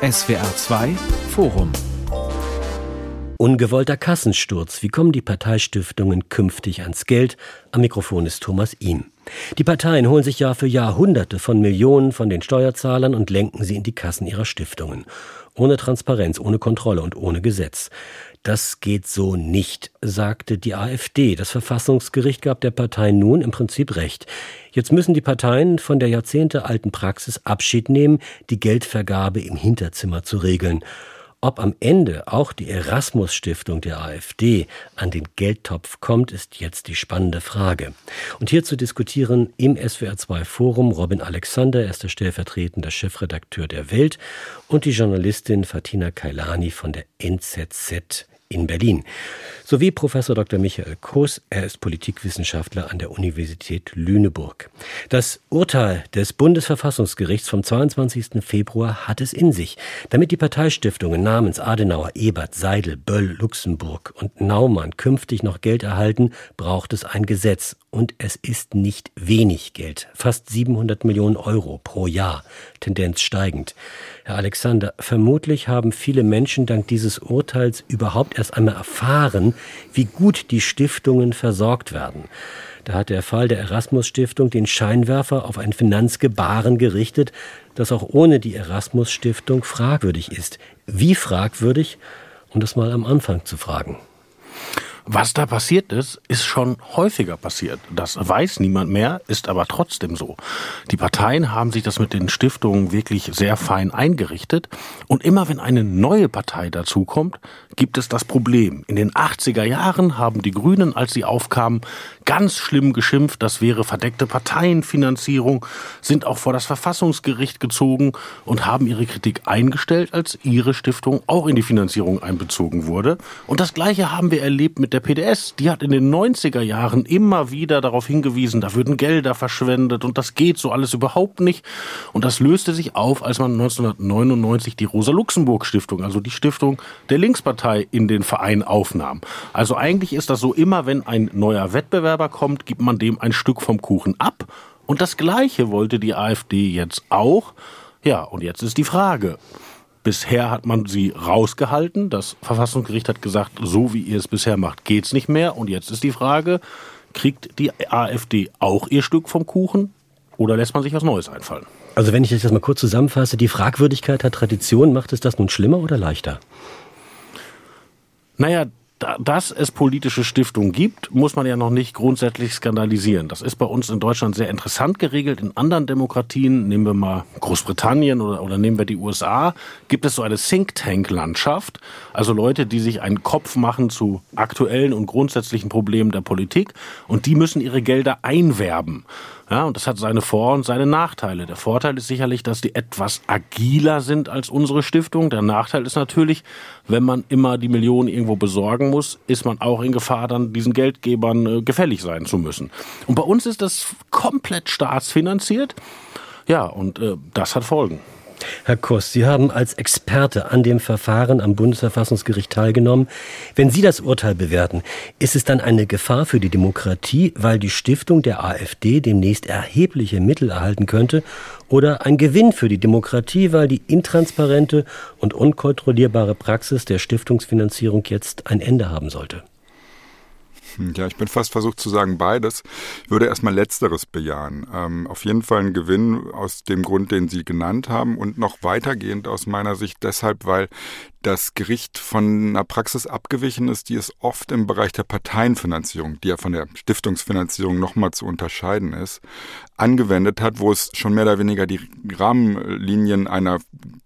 SWR 2 Forum Ungewollter Kassensturz. Wie kommen die Parteistiftungen künftig ans Geld? Am Mikrofon ist Thomas Ihm. Die Parteien holen sich Jahr für Jahr Hunderte von Millionen von den Steuerzahlern und lenken sie in die Kassen ihrer Stiftungen. Ohne Transparenz, ohne Kontrolle und ohne Gesetz. Das geht so nicht, sagte die AfD. Das Verfassungsgericht gab der Partei nun im Prinzip recht. Jetzt müssen die Parteien von der jahrzehntealten Praxis Abschied nehmen, die Geldvergabe im Hinterzimmer zu regeln. Ob am Ende auch die Erasmus Stiftung der AfD an den Geldtopf kommt, ist jetzt die spannende Frage. Und hier zu diskutieren im SWR2 Forum Robin Alexander, er ist der stellvertretende Chefredakteur der Welt und die Journalistin Fatina Kailani von der NZZ in Berlin. Sowie Professor Dr. Michael Koos, er ist Politikwissenschaftler an der Universität Lüneburg. Das Urteil des Bundesverfassungsgerichts vom 22. Februar hat es in sich. Damit die Parteistiftungen namens Adenauer, Ebert, Seidel, Böll, Luxemburg und Naumann künftig noch Geld erhalten, braucht es ein Gesetz. Und es ist nicht wenig Geld. Fast 700 Millionen Euro pro Jahr. Tendenz steigend. Herr Alexander, vermutlich haben viele Menschen dank dieses Urteils überhaupt erst einmal erfahren, wie gut die Stiftungen versorgt werden. Da hat der Fall der Erasmus Stiftung den Scheinwerfer auf ein Finanzgebaren gerichtet, das auch ohne die Erasmus Stiftung fragwürdig ist. Wie fragwürdig? Um das mal am Anfang zu fragen. Was da passiert ist, ist schon häufiger passiert. Das weiß niemand mehr, ist aber trotzdem so. Die Parteien haben sich das mit den Stiftungen wirklich sehr fein eingerichtet. Und immer wenn eine neue Partei dazukommt, gibt es das Problem. In den 80er Jahren haben die Grünen, als sie aufkamen, ganz schlimm geschimpft, das wäre verdeckte Parteienfinanzierung, sind auch vor das Verfassungsgericht gezogen und haben ihre Kritik eingestellt, als ihre Stiftung auch in die Finanzierung einbezogen wurde. Und das Gleiche haben wir erlebt mit der PDS. Die hat in den 90er Jahren immer wieder darauf hingewiesen, da würden Gelder verschwendet und das geht so alles überhaupt nicht. Und das löste sich auf, als man 1999 die Rosa-Luxemburg-Stiftung, also die Stiftung der Linkspartei, in den Verein aufnahm. Also eigentlich ist das so immer, wenn ein neuer Wettbewerb Wettbewerber kommt, gibt man dem ein Stück vom Kuchen ab. Und das Gleiche wollte die AfD jetzt auch. Ja, und jetzt ist die Frage. Bisher hat man sie rausgehalten. Das Verfassungsgericht hat gesagt, so wie ihr es bisher macht, geht's nicht mehr. Und jetzt ist die Frage, kriegt die AfD auch ihr Stück vom Kuchen oder lässt man sich was Neues einfallen? Also wenn ich das mal kurz zusammenfasse, die Fragwürdigkeit hat Tradition, macht es das nun schlimmer oder leichter? Naja, dass es politische Stiftungen gibt, muss man ja noch nicht grundsätzlich skandalisieren. Das ist bei uns in Deutschland sehr interessant geregelt. In anderen Demokratien, nehmen wir mal Großbritannien oder, oder nehmen wir die USA, gibt es so eine Think Tank-Landschaft. Also Leute, die sich einen Kopf machen zu aktuellen und grundsätzlichen Problemen der Politik und die müssen ihre Gelder einwerben. Ja, und das hat seine Vor- und seine Nachteile. Der Vorteil ist sicherlich, dass die etwas agiler sind als unsere Stiftung. Der Nachteil ist natürlich, wenn man immer die Millionen irgendwo besorgen muss, ist man auch in Gefahr, dann diesen Geldgebern äh, gefällig sein zu müssen. Und bei uns ist das komplett staatsfinanziert. Ja, und äh, das hat Folgen. Herr Koss, Sie haben als Experte an dem Verfahren am Bundesverfassungsgericht teilgenommen. Wenn Sie das Urteil bewerten, ist es dann eine Gefahr für die Demokratie, weil die Stiftung der AfD demnächst erhebliche Mittel erhalten könnte, oder ein Gewinn für die Demokratie, weil die intransparente und unkontrollierbare Praxis der Stiftungsfinanzierung jetzt ein Ende haben sollte? Ja, ich bin fast versucht zu sagen beides. Ich würde erstmal Letzteres bejahen. Ähm, auf jeden Fall ein Gewinn aus dem Grund, den Sie genannt haben und noch weitergehend aus meiner Sicht deshalb, weil das Gericht von einer Praxis abgewichen ist, die es oft im Bereich der Parteienfinanzierung, die ja von der Stiftungsfinanzierung nochmal zu unterscheiden ist, angewendet hat, wo es schon mehr oder weniger die Rahmenlinien einer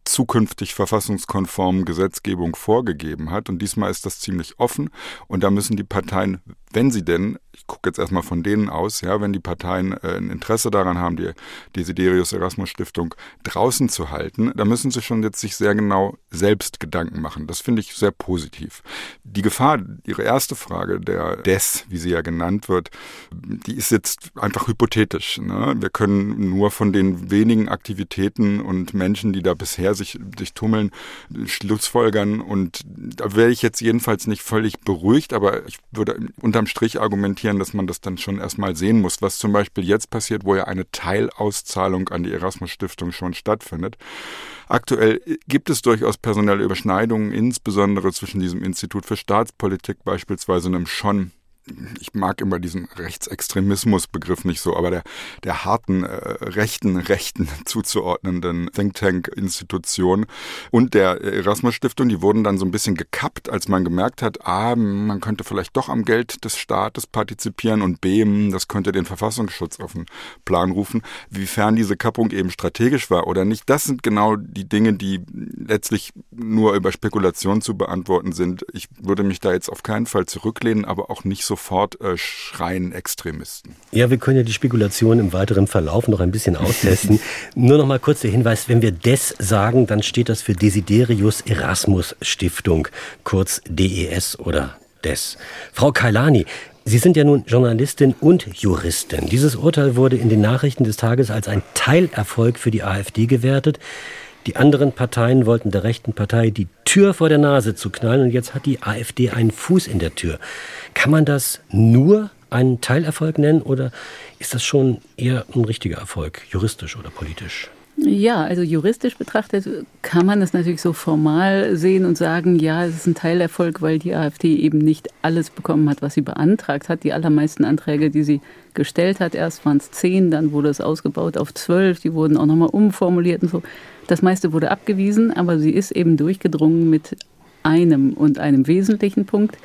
zukünftig verfassungskonformen Gesetzgebung vorgegeben hat. Und diesmal ist das ziemlich offen. Und da müssen die Parteien, wenn sie denn, ich gucke jetzt erstmal von denen aus, ja, wenn die Parteien äh, ein Interesse daran haben, die Desiderius Erasmus Stiftung draußen zu halten, da müssen sie schon jetzt sich sehr genau selbst Gedanken machen. Das finde ich sehr positiv. Die Gefahr, Ihre erste Frage, der DES, wie sie ja genannt wird, die ist jetzt einfach hypothetisch. Ne? Wir können nur von den wenigen Aktivitäten und Menschen, die da bisher sich, sich tummeln, Schlussfolgern. Und da wäre ich jetzt jedenfalls nicht völlig beruhigt, aber ich würde unterm Strich argumentieren, dass man das dann schon erstmal sehen muss, was zum Beispiel jetzt passiert, wo ja eine Teilauszahlung an die Erasmus Stiftung schon stattfindet. Aktuell gibt es durchaus personelle Überschneidungen, insbesondere zwischen diesem Institut für Staatspolitik beispielsweise einem schon ich mag immer diesen Rechtsextremismus-Begriff nicht so, aber der, der harten äh, rechten Rechten zuzuordnenden Think Tank-Institution und der Erasmus-Stiftung, die wurden dann so ein bisschen gekappt, als man gemerkt hat, A, man könnte vielleicht doch am Geld des Staates partizipieren und B, das könnte den Verfassungsschutz auf den Plan rufen. Wiefern diese Kappung eben strategisch war oder nicht, das sind genau die Dinge, die letztlich nur über Spekulation zu beantworten sind. Ich würde mich da jetzt auf keinen Fall zurücklehnen, aber auch nicht so sofort äh, schreien Extremisten. Ja, wir können ja die Spekulation im weiteren Verlauf noch ein bisschen austesten. Nur noch mal kurz der Hinweis, wenn wir DES sagen, dann steht das für Desiderius Erasmus Stiftung, kurz DES oder DES. Frau Kailani, Sie sind ja nun Journalistin und Juristin. Dieses Urteil wurde in den Nachrichten des Tages als ein Teilerfolg für die AfD gewertet. Die anderen Parteien wollten der rechten Partei die Tür vor der Nase zu knallen und jetzt hat die AfD einen Fuß in der Tür. Kann man das nur einen Teilerfolg nennen oder ist das schon eher ein richtiger Erfolg, juristisch oder politisch? Ja, also juristisch betrachtet kann man das natürlich so formal sehen und sagen, ja, es ist ein Teilerfolg, weil die AfD eben nicht alles bekommen hat, was sie beantragt hat. Die allermeisten Anträge, die sie gestellt hat, erst waren es zehn, dann wurde es ausgebaut auf zwölf, die wurden auch nochmal umformuliert und so. Das meiste wurde abgewiesen, aber sie ist eben durchgedrungen mit einem und einem wesentlichen Punkt,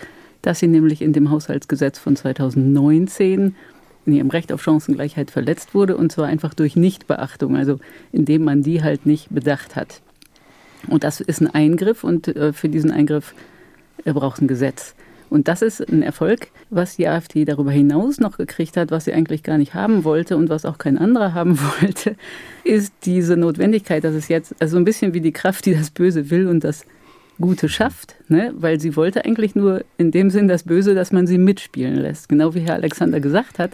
dass sie nämlich in dem Haushaltsgesetz von 2019 in ihrem Recht auf Chancengleichheit verletzt wurde und zwar einfach durch Nichtbeachtung, also indem man die halt nicht bedacht hat. Und das ist ein Eingriff und äh, für diesen Eingriff äh, braucht es ein Gesetz. Und das ist ein Erfolg, was die AfD darüber hinaus noch gekriegt hat, was sie eigentlich gar nicht haben wollte und was auch kein anderer haben wollte, ist diese Notwendigkeit, dass es jetzt, also ein bisschen wie die Kraft, die das Böse will und das Gute schafft, ne? weil sie wollte eigentlich nur in dem Sinn das Böse, dass man sie mitspielen lässt. Genau wie Herr Alexander gesagt hat,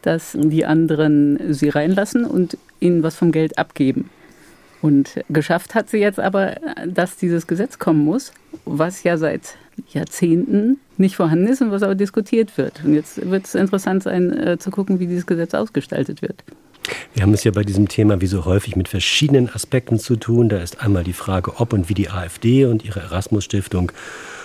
dass die anderen sie reinlassen und ihnen was vom Geld abgeben. Und geschafft hat sie jetzt aber, dass dieses Gesetz kommen muss, was ja seit Jahrzehnten nicht vorhanden ist und was aber diskutiert wird. Und jetzt wird es interessant sein, äh, zu gucken, wie dieses Gesetz ausgestaltet wird. Wir haben es ja bei diesem Thema wie so häufig mit verschiedenen Aspekten zu tun. Da ist einmal die Frage, ob und wie die AfD und ihre Erasmus-Stiftung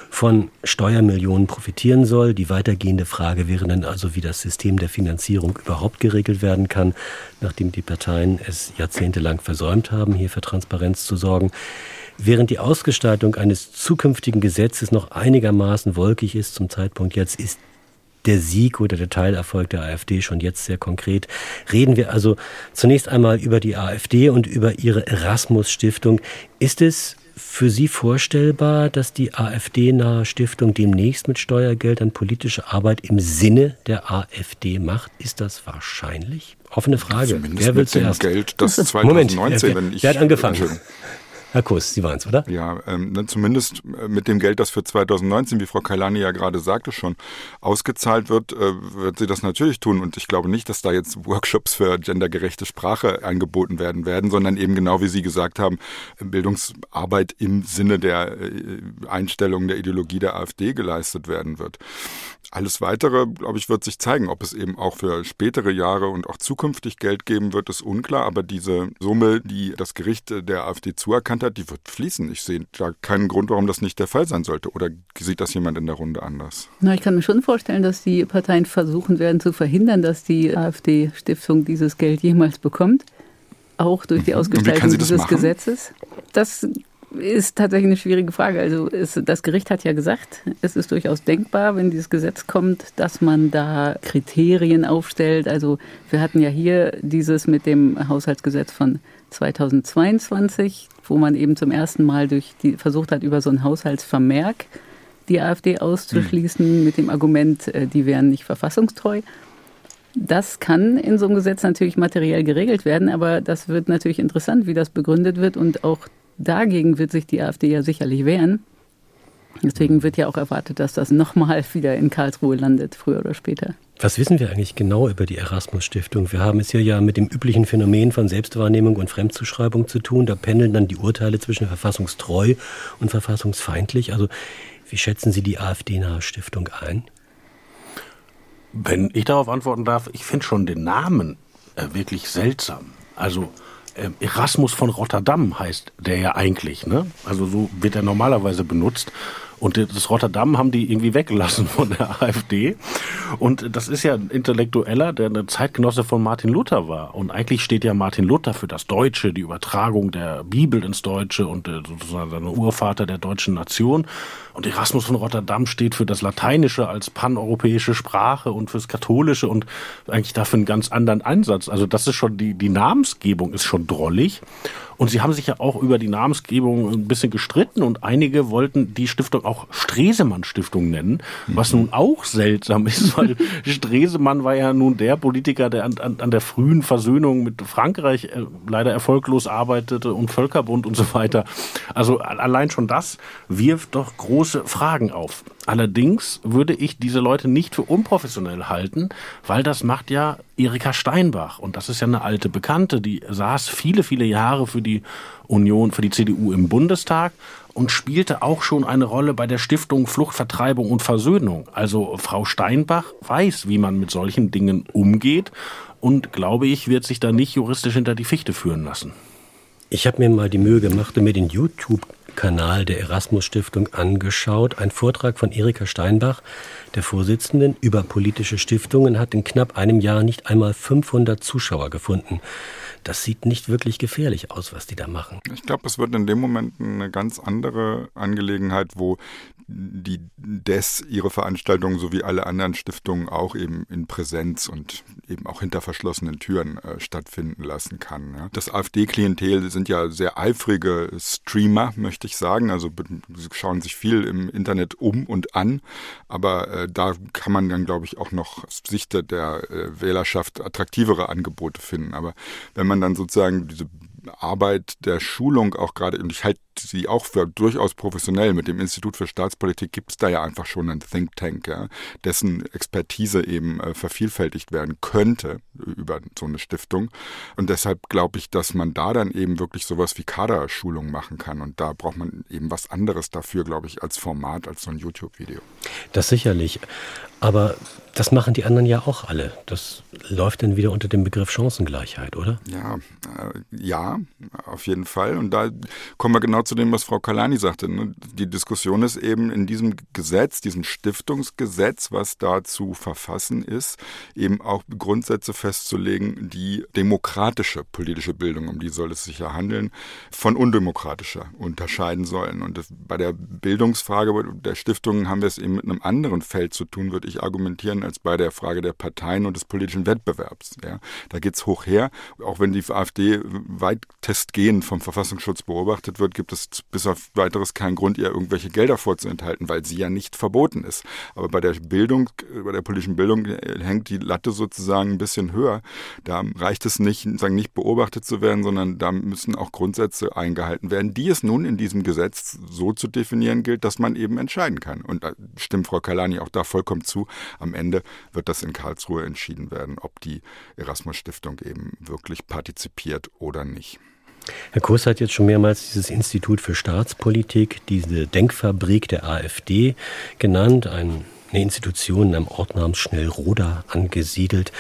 von Steuermillionen profitieren soll. Die weitergehende Frage wäre dann also, wie das System der Finanzierung überhaupt geregelt werden kann, nachdem die Parteien es jahrzehntelang versäumt haben, hier für Transparenz zu sorgen. Während die Ausgestaltung eines zukünftigen Gesetzes noch einigermaßen wolkig ist zum Zeitpunkt jetzt, ist der Sieg oder der Teilerfolg der AfD schon jetzt sehr konkret. Reden wir also zunächst einmal über die AfD und über ihre Erasmus-Stiftung. Ist es für Sie vorstellbar, dass die AfD-nahe Stiftung demnächst mit Steuergeldern politische Arbeit im Sinne der AfD macht? Ist das wahrscheinlich? Offene Frage. Zumindest Wer will mit zuerst? dem Geld, das 2019, Moment, wer, wenn ich... Wer hat angefangen? Herr Kuss, Sie waren es, oder? Ja, ähm, ne, zumindest äh, mit dem Geld, das für 2019, wie Frau Kailani ja gerade sagte, schon ausgezahlt wird, äh, wird sie das natürlich tun. Und ich glaube nicht, dass da jetzt Workshops für gendergerechte Sprache angeboten werden werden, sondern eben genau wie Sie gesagt haben, Bildungsarbeit im Sinne der äh, Einstellung der Ideologie der AfD geleistet werden wird. Alles Weitere, glaube ich, wird sich zeigen. Ob es eben auch für spätere Jahre und auch zukünftig Geld geben wird, ist unklar. Aber diese Summe, die das Gericht der AfD zuerkannt hat, die wird fließen. Ich sehe da keinen Grund, warum das nicht der Fall sein sollte. Oder sieht das jemand in der Runde anders? Na, ich kann mir schon vorstellen, dass die Parteien versuchen werden zu verhindern, dass die AfD-Stiftung dieses Geld jemals bekommt. Auch durch die mhm. Ausgestaltung dieses machen? Gesetzes. Das ist tatsächlich eine schwierige Frage. Also es, das Gericht hat ja gesagt, es ist durchaus denkbar, wenn dieses Gesetz kommt, dass man da Kriterien aufstellt. Also wir hatten ja hier dieses mit dem Haushaltsgesetz von 2022, wo man eben zum ersten Mal durch die, versucht hat, über so einen Haushaltsvermerk die AfD auszuschließen, mhm. mit dem Argument, äh, die wären nicht verfassungstreu. Das kann in so einem Gesetz natürlich materiell geregelt werden, aber das wird natürlich interessant, wie das begründet wird und auch dagegen wird sich die AfD ja sicherlich wehren. Deswegen wird ja auch erwartet, dass das nochmal wieder in Karlsruhe landet, früher oder später. Was wissen wir eigentlich genau über die Erasmus-Stiftung? Wir haben es hier ja mit dem üblichen Phänomen von Selbstwahrnehmung und Fremdzuschreibung zu tun. Da pendeln dann die Urteile zwischen verfassungstreu und verfassungsfeindlich. Also, wie schätzen Sie die AfD-nahe Stiftung ein? Wenn ich darauf antworten darf, ich finde schon den Namen äh, wirklich seltsam. Also Erasmus von Rotterdam heißt der ja eigentlich, ne? Also so wird er normalerweise benutzt. Und das Rotterdam haben die irgendwie weggelassen von der AfD. Und das ist ja ein Intellektueller, der eine Zeitgenosse von Martin Luther war. Und eigentlich steht ja Martin Luther für das Deutsche, die Übertragung der Bibel ins Deutsche und äh, sozusagen seine Urvater der deutschen Nation. Und Erasmus von Rotterdam steht für das Lateinische als paneuropäische Sprache und fürs Katholische und eigentlich dafür einen ganz anderen Ansatz. Also das ist schon, die, die Namensgebung ist schon drollig. Und sie haben sich ja auch über die Namensgebung ein bisschen gestritten und einige wollten die Stiftung auch Stresemann Stiftung nennen, was nun auch seltsam ist, weil Stresemann war ja nun der Politiker, der an, an, an der frühen Versöhnung mit Frankreich äh, leider erfolglos arbeitete und Völkerbund und so weiter. Also allein schon das wirft doch große Fragen auf. Allerdings würde ich diese Leute nicht für unprofessionell halten, weil das macht ja Erika Steinbach. Und das ist ja eine alte Bekannte, die saß viele, viele Jahre für die Union, für die CDU im Bundestag und spielte auch schon eine Rolle bei der Stiftung Fluchtvertreibung und Versöhnung. Also Frau Steinbach weiß, wie man mit solchen Dingen umgeht und glaube ich, wird sich da nicht juristisch hinter die Fichte führen lassen. Ich habe mir mal die Mühe gemacht und mir den YouTube-Kanal der Erasmus Stiftung angeschaut. Ein Vortrag von Erika Steinbach, der Vorsitzenden, über politische Stiftungen hat in knapp einem Jahr nicht einmal 500 Zuschauer gefunden. Das sieht nicht wirklich gefährlich aus, was die da machen. Ich glaube, es wird in dem Moment eine ganz andere Angelegenheit, wo die DES ihre Veranstaltungen sowie alle anderen Stiftungen auch eben in Präsenz und eben auch hinter verschlossenen Türen äh, stattfinden lassen kann. Ja. Das AfD-Klientel sind ja sehr eifrige Streamer, möchte ich sagen. Also sie schauen sich viel im Internet um und an, aber äh, da kann man dann, glaube ich, auch noch aus Sicht der äh, Wählerschaft attraktivere Angebote finden. Aber wenn man dann sozusagen diese Arbeit der Schulung auch gerade, und ich halte sie auch für durchaus professionell. Mit dem Institut für Staatspolitik gibt es da ja einfach schon einen Think Tank, ja, dessen Expertise eben äh, vervielfältigt werden könnte über so eine Stiftung. Und deshalb glaube ich, dass man da dann eben wirklich sowas wie Kaderschulung machen kann. Und da braucht man eben was anderes dafür, glaube ich, als Format, als so ein YouTube-Video. Das sicherlich. Aber das machen die anderen ja auch alle. Das läuft dann wieder unter dem Begriff Chancengleichheit, oder? Ja, äh, ja, auf jeden Fall. Und da kommen wir genau zu dem, was Frau Kalani sagte. Ne? Die Diskussion ist eben in diesem Gesetz, diesem Stiftungsgesetz, was da zu verfassen ist, eben auch Grundsätze festzulegen, die demokratische politische Bildung, um die soll es sich ja handeln, von undemokratischer unterscheiden sollen. Und das, bei der Bildungsfrage der Stiftungen haben wir es eben mit einem anderen Feld zu tun, würde ich argumentieren, als bei der Frage der Parteien und des politischen Wettbewerbs. Ja? Da geht es hoch her. Auch wenn die AfD weitestgehend vom Verfassungsschutz beobachtet wird, gibt es es bis auf weiteres keinen Grund, ihr irgendwelche Gelder vorzuenthalten, weil sie ja nicht verboten ist. Aber bei der Bildung, bei der politischen Bildung äh, hängt die Latte sozusagen ein bisschen höher. Da reicht es nicht, sagen, nicht beobachtet zu werden, sondern da müssen auch Grundsätze eingehalten werden, die es nun in diesem Gesetz so zu definieren gilt, dass man eben entscheiden kann. Und da stimmt Frau Kalani auch da vollkommen zu. Am Ende wird das in Karlsruhe entschieden werden, ob die Erasmus Stiftung eben wirklich partizipiert oder nicht. Herr Kurs hat jetzt schon mehrmals dieses Institut für Staatspolitik, diese Denkfabrik der AfD genannt, eine Institution am Ort namens Schnellroda angesiedelt.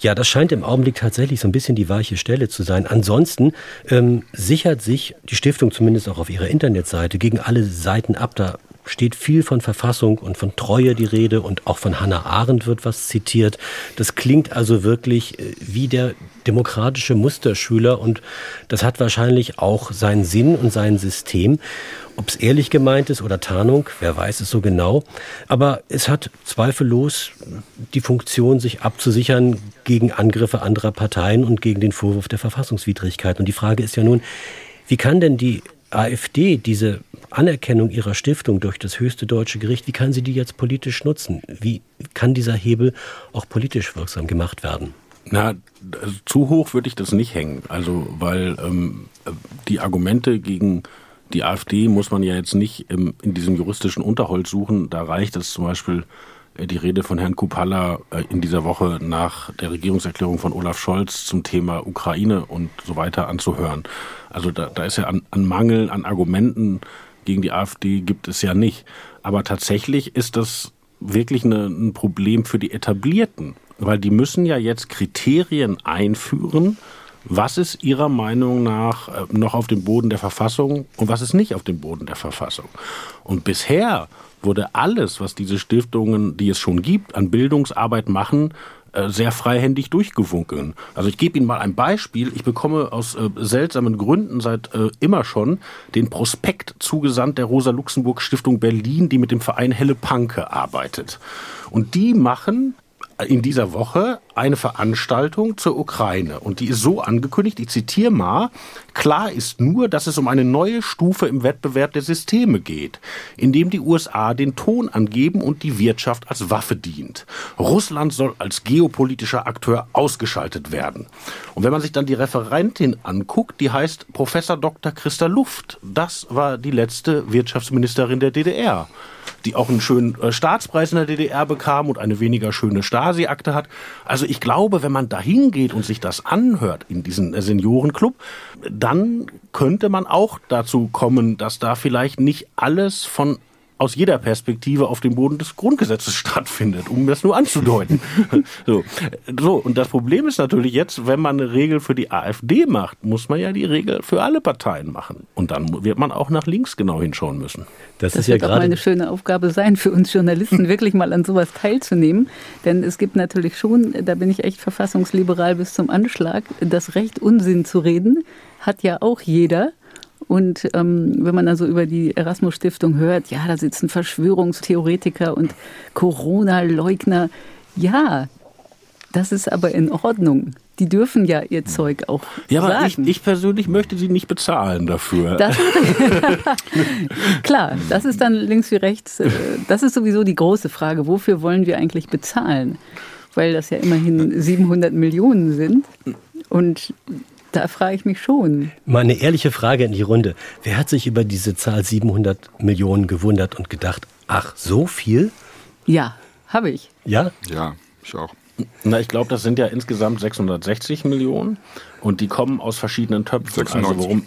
Ja, das scheint im Augenblick tatsächlich so ein bisschen die weiche Stelle zu sein. Ansonsten ähm, sichert sich die Stiftung zumindest auch auf ihrer Internetseite gegen alle Seiten ab. Da steht viel von Verfassung und von Treue die Rede und auch von Hannah Arendt wird was zitiert. Das klingt also wirklich äh, wie der demokratische Musterschüler und das hat wahrscheinlich auch seinen Sinn und sein System. Ob es ehrlich gemeint ist oder Tarnung, wer weiß es so genau. Aber es hat zweifellos die Funktion, sich abzusichern gegen Angriffe anderer Parteien und gegen den Vorwurf der Verfassungswidrigkeit. Und die Frage ist ja nun, wie kann denn die AfD diese Anerkennung ihrer Stiftung durch das höchste deutsche Gericht, wie kann sie die jetzt politisch nutzen? Wie kann dieser Hebel auch politisch wirksam gemacht werden? Na, zu hoch würde ich das nicht hängen. Also, weil ähm, die Argumente gegen die AfD muss man ja jetzt nicht im, in diesem juristischen Unterholz suchen. Da reicht es zum Beispiel äh, die Rede von Herrn Kupala äh, in dieser Woche nach der Regierungserklärung von Olaf Scholz zum Thema Ukraine und so weiter anzuhören. Also da, da ist ja an, an Mangel an Argumenten gegen die AfD gibt es ja nicht. Aber tatsächlich ist das wirklich eine, ein Problem für die Etablierten, weil die müssen ja jetzt Kriterien einführen, Was ist Ihrer Meinung nach äh, noch auf dem Boden der Verfassung und was ist nicht auf dem Boden der Verfassung? Und bisher wurde alles, was diese Stiftungen, die es schon gibt, an Bildungsarbeit machen, äh, sehr freihändig durchgewunken. Also ich gebe Ihnen mal ein Beispiel. Ich bekomme aus äh, seltsamen Gründen seit äh, immer schon den Prospekt zugesandt der Rosa-Luxemburg-Stiftung Berlin, die mit dem Verein Helle Panke arbeitet. Und die machen in dieser Woche eine Veranstaltung zur Ukraine. Und die ist so angekündigt, ich zitiere mal, klar ist nur, dass es um eine neue Stufe im Wettbewerb der Systeme geht, in dem die USA den Ton angeben und die Wirtschaft als Waffe dient. Russland soll als geopolitischer Akteur ausgeschaltet werden. Und wenn man sich dann die Referentin anguckt, die heißt Professor Dr. Christa Luft. Das war die letzte Wirtschaftsministerin der DDR die auch einen schönen äh, Staatspreis in der DDR bekam und eine weniger schöne Stasi-Akte hat. Also ich glaube, wenn man da hingeht und sich das anhört in diesem äh, Seniorenclub, dann könnte man auch dazu kommen, dass da vielleicht nicht alles von aus jeder Perspektive auf dem Boden des Grundgesetzes stattfindet, um das nur anzudeuten. so. so, und das Problem ist natürlich jetzt, wenn man eine Regel für die AfD macht, muss man ja die Regel für alle Parteien machen. Und dann wird man auch nach links genau hinschauen müssen. Das, das ist wird ja auch mal eine schöne Aufgabe sein für uns Journalisten, wirklich mal an sowas teilzunehmen. Denn es gibt natürlich schon, da bin ich echt verfassungsliberal bis zum Anschlag, das Recht, Unsinn zu reden, hat ja auch jeder. Und ähm, wenn man also über die Erasmus-Stiftung hört, ja, da sitzen Verschwörungstheoretiker und Corona-Leugner. Ja, das ist aber in Ordnung. Die dürfen ja ihr Zeug auch ja, aber. Ich, ich persönlich möchte sie nicht bezahlen dafür. Das Klar, das ist dann links wie rechts. Äh, das ist sowieso die große Frage. Wofür wollen wir eigentlich bezahlen? Weil das ja immerhin 700 Millionen sind. Und da frage ich mich schon. Mal eine ehrliche Frage in die Runde. Wer hat sich über diese Zahl 700 Millionen gewundert und gedacht, ach, so viel? Ja, habe ich. Ja? Ja, ich auch. Na, ich glaube, das sind ja insgesamt 660 Millionen und die kommen aus verschiedenen Töpfen. 96. Also worum,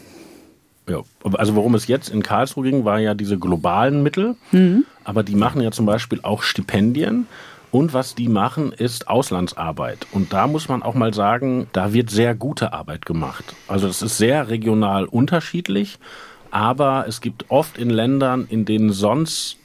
ja, also worum es jetzt in Karlsruhe ging, waren ja diese globalen Mittel, mhm. aber die machen ja zum Beispiel auch Stipendien und was die machen, ist Auslandsarbeit. Und da muss man auch mal sagen, da wird sehr gute Arbeit gemacht. Also es ist sehr regional unterschiedlich, aber es gibt oft in Ländern, in denen sonst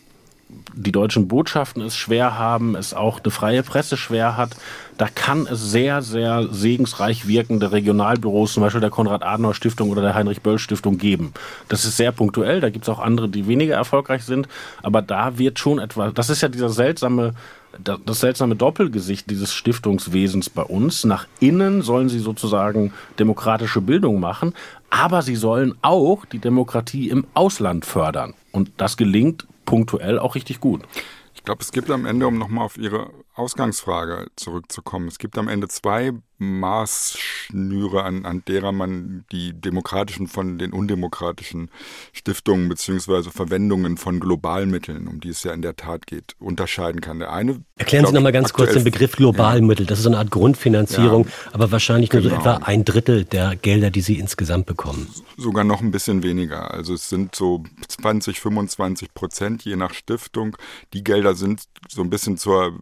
die deutschen Botschaften es schwer haben, es auch eine freie Presse schwer hat, da kann es sehr, sehr segensreich wirkende Regionalbüros, zum Beispiel der Konrad-Adenauer-Stiftung oder der Heinrich-Böll-Stiftung geben. Das ist sehr punktuell, da gibt es auch andere, die weniger erfolgreich sind, aber da wird schon etwas, das ist ja dieser seltsame das seltsame Doppelgesicht dieses Stiftungswesens bei uns. Nach innen sollen sie sozusagen demokratische Bildung machen, aber sie sollen auch die Demokratie im Ausland fördern. Und das gelingt punktuell auch richtig gut. Ich glaube, es gibt am Ende, um nochmal auf Ihre Ausgangsfrage zurückzukommen, es gibt am Ende zwei Maßschnüre, an, an derer man die demokratischen von den undemokratischen Stiftungen beziehungsweise Verwendungen von Globalmitteln, um die es ja in der Tat geht, unterscheiden kann. Der eine Erklären Sie nochmal ganz kurz den Begriff Globalmittel. Das ist so eine Art Grundfinanzierung, ja, aber wahrscheinlich nur genau. so etwa ein Drittel der Gelder, die Sie insgesamt bekommen. Sogar noch ein bisschen weniger. Also es sind so 20, 25 Prozent je nach Stiftung. Die Gelder sind so ein bisschen zur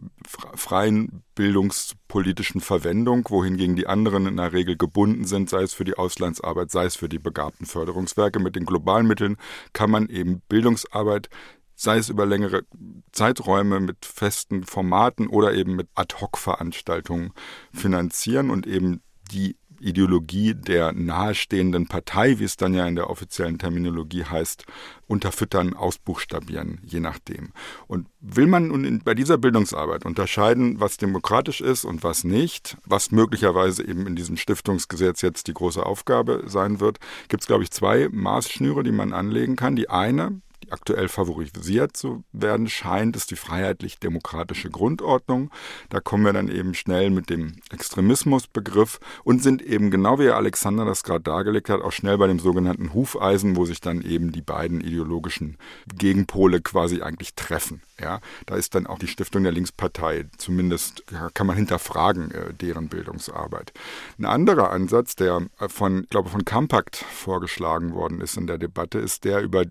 freien bildungspolitischen Verwendung, wohingegen die anderen in der Regel gebunden sind, sei es für die Auslandsarbeit, sei es für die begabten Förderungswerke. Mit den globalen Mitteln kann man eben Bildungsarbeit sei es über längere Zeiträume mit festen Formaten oder eben mit Ad-hoc-Veranstaltungen finanzieren und eben die Ideologie der nahestehenden Partei, wie es dann ja in der offiziellen Terminologie heißt, unterfüttern, ausbuchstabieren, je nachdem. Und will man nun bei dieser Bildungsarbeit unterscheiden, was demokratisch ist und was nicht, was möglicherweise eben in diesem Stiftungsgesetz jetzt die große Aufgabe sein wird, gibt es, glaube ich, zwei Maßschnüre, die man anlegen kann. Die eine aktuell favorisiert zu werden scheint, ist die freiheitlich-demokratische Grundordnung. Da kommen wir dann eben schnell mit dem Extremismusbegriff und sind eben genau wie Alexander das gerade dargelegt hat, auch schnell bei dem sogenannten Hufeisen, wo sich dann eben die beiden ideologischen Gegenpole quasi eigentlich treffen. Ja, da ist dann auch die Stiftung der Linkspartei, zumindest kann man hinterfragen, äh, deren Bildungsarbeit. Ein anderer Ansatz, der von, ich glaube, von Compact vorgeschlagen worden ist in der Debatte, ist der über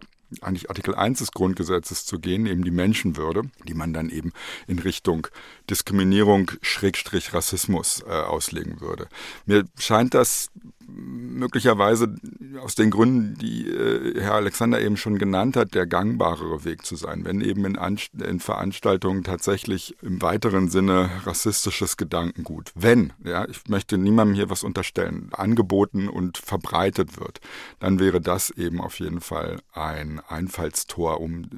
eigentlich Artikel 1 des Grundgesetzes zu gehen, eben die Menschenwürde, die man dann eben in Richtung Diskriminierung, Schrägstrich Rassismus äh, auslegen würde. Mir scheint das möglicherweise aus den Gründen, die äh, Herr Alexander eben schon genannt hat, der gangbarere Weg zu sein. Wenn eben in, Anst in Veranstaltungen tatsächlich im weiteren Sinne rassistisches Gedankengut, wenn, ja, ich möchte niemandem hier was unterstellen, angeboten und verbreitet wird, dann wäre das eben auf jeden Fall ein Einfallstor, um